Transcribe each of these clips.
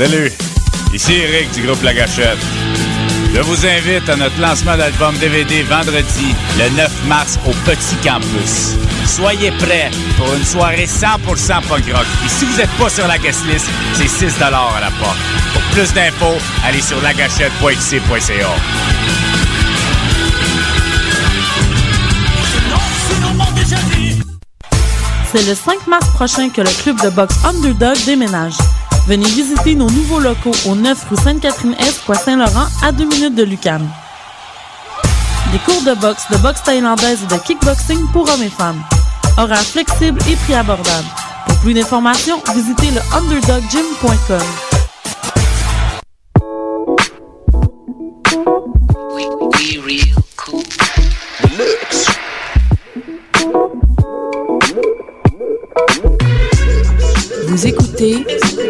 Salut, ici Eric du groupe La. Je vous invite à notre lancement d'album DVD vendredi, le 9 mars, au Petit Campus. Soyez prêts pour une soirée 100% punk rock. Et si vous n'êtes pas sur la guest list, c'est 6 à la porte. Pour plus d'infos, allez sur lagachette.xc.ca. C'est le 5 mars prochain que le club de boxe Underdog déménage. Venez visiter nos nouveaux locaux au 9 rue Sainte-Catherine-Est, Saint-Laurent, à 2 minutes de Lucam. Des cours de boxe, de boxe thaïlandaise et de kickboxing pour hommes et femmes. Horaires flexibles et prix abordables. Pour plus d'informations, visitez le underdoggym.com. Vous écoutez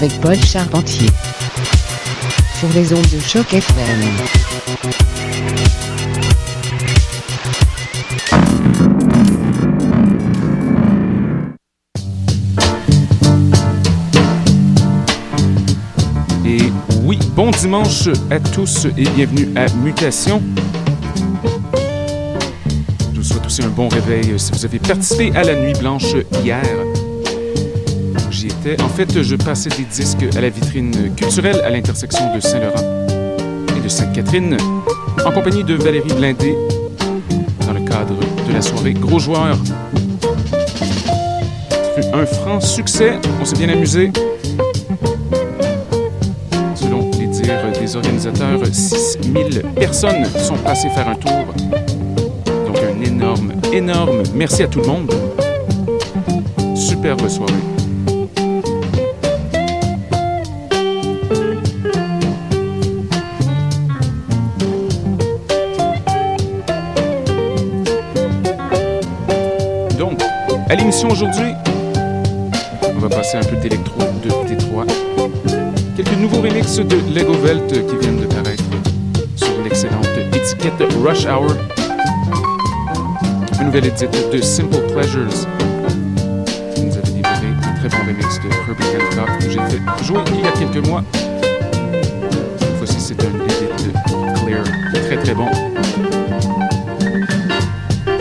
avec Paul Charpentier sur les ondes de choc FM. Et oui, bon dimanche à tous et bienvenue à Mutation. Je vous souhaite aussi un bon réveil si vous avez participé à la nuit blanche hier. J'y étais. En fait, je passais des disques à la vitrine culturelle à l'intersection de Saint-Laurent et de Sainte-Catherine en compagnie de Valérie Blindé dans le cadre de la soirée Gros Joueur. Un franc succès. On s'est bien amusé. Selon les dires des organisateurs, 6000 personnes sont passées faire un tour. Donc un énorme, énorme merci à tout le monde. Superbe soirée. Aujourd'hui, on va passer un peu d'électro de Détroit. Quelques nouveaux remixes de Lego Velt qui viennent de paraître sur l'excellente étiquette Rush Hour. Une nouvelle édite de Simple Pleasures. qui nous avait livré un très bon remix de Herbie Hancock que j'ai fait jouer il y a quelques mois. Cette fois-ci, c'est un edit Clear, très très bon.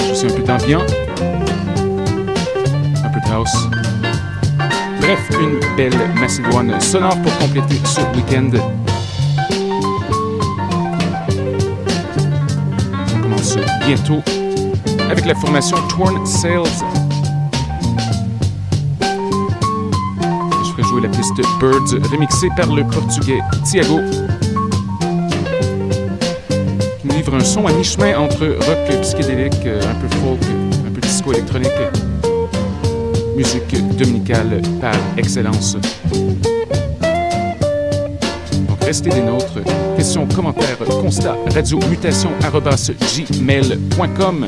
Je suis un peu de Bref, une belle macédoine sonore pour compléter ce week-end. On commence bientôt avec la formation Torn Sales. Je ferai jouer la piste Birds remixée par le portugais Thiago. Un son à mi-chemin entre rock psychédélique, un peu folk, un peu disco électronique musique dominicale par excellence. Donc restez des nôtres. Questions, commentaires, constats, radio mutation gmail.com.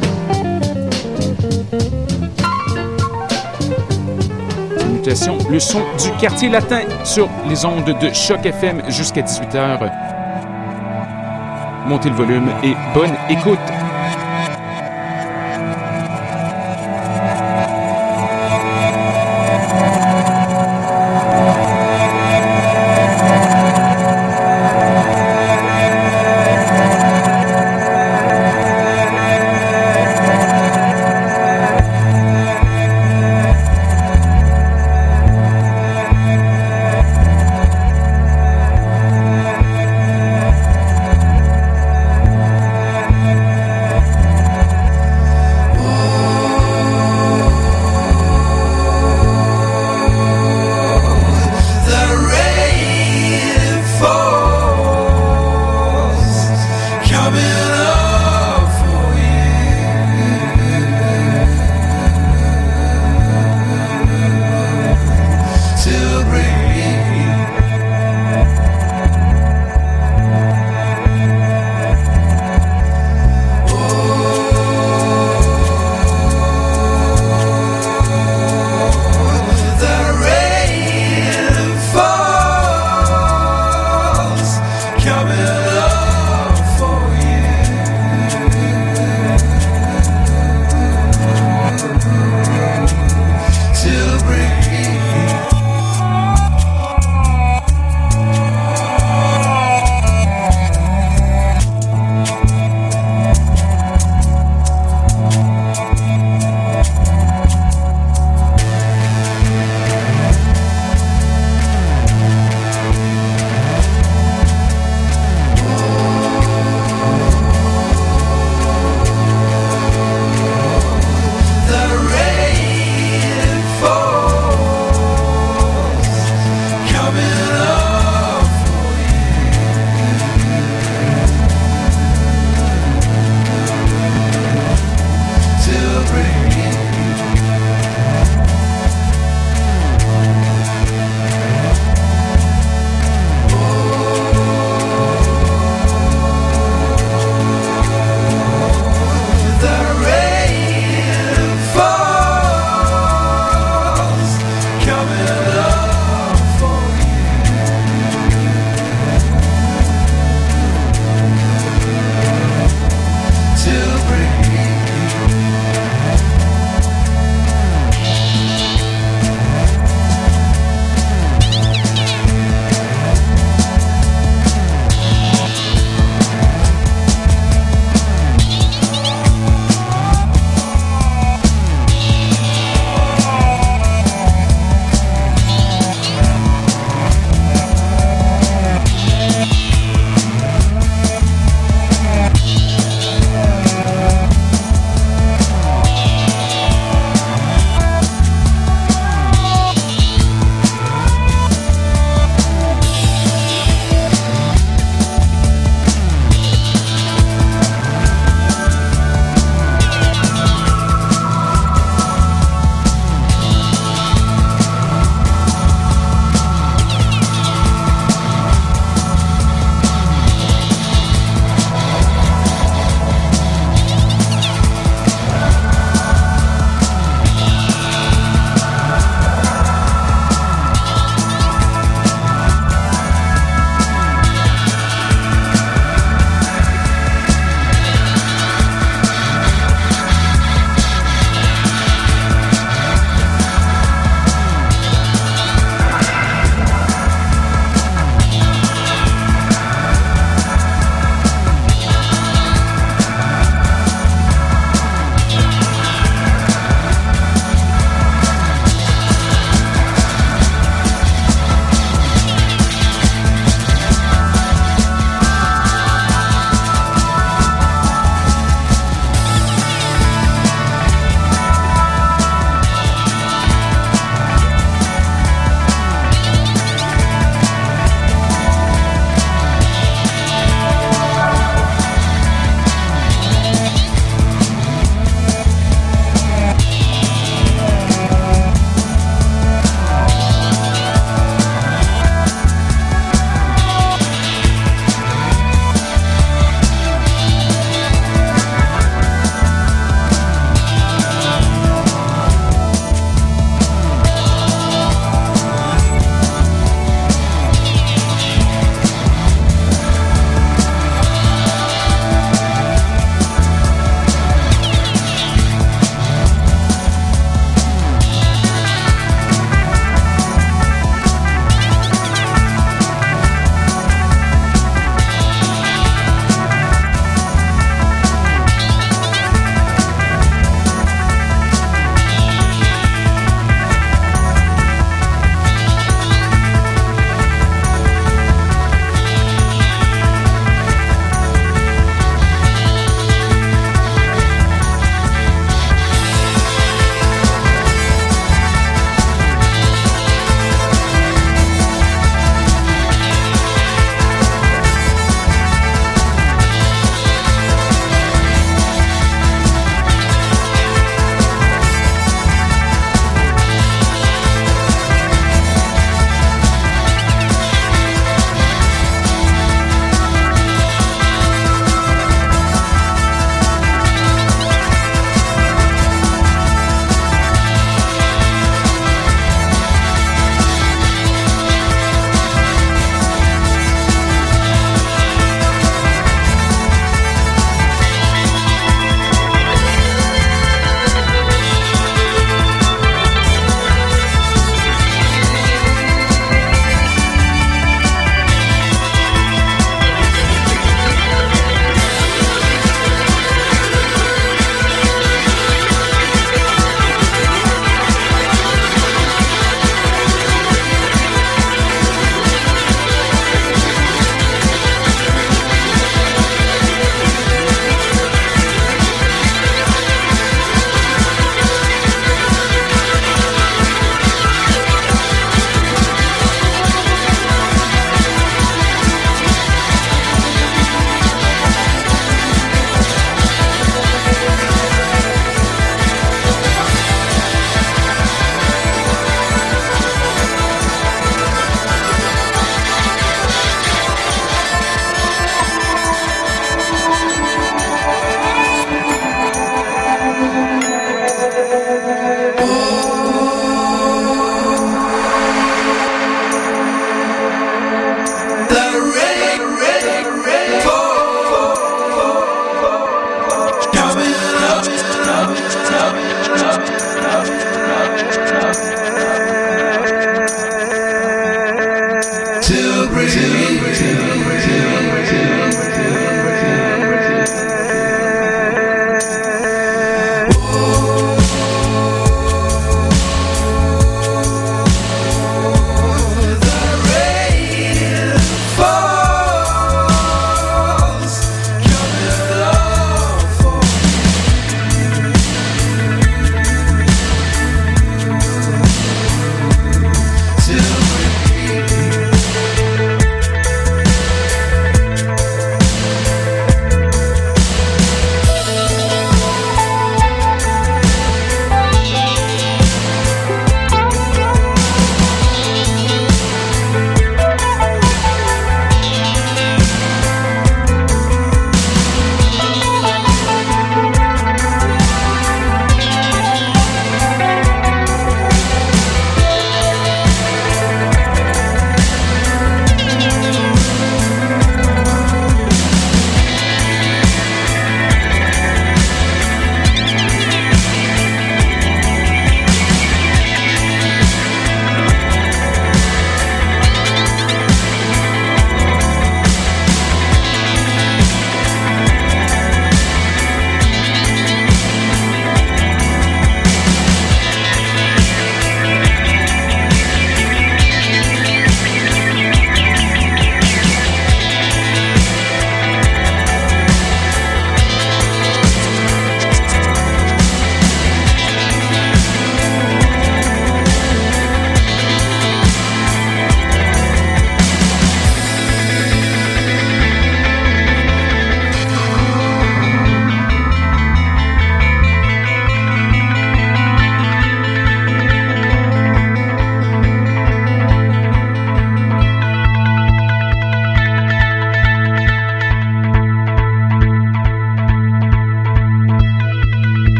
Mutation, le son du quartier latin sur les ondes de Choc FM jusqu'à 18h. Montez le volume et bonne écoute.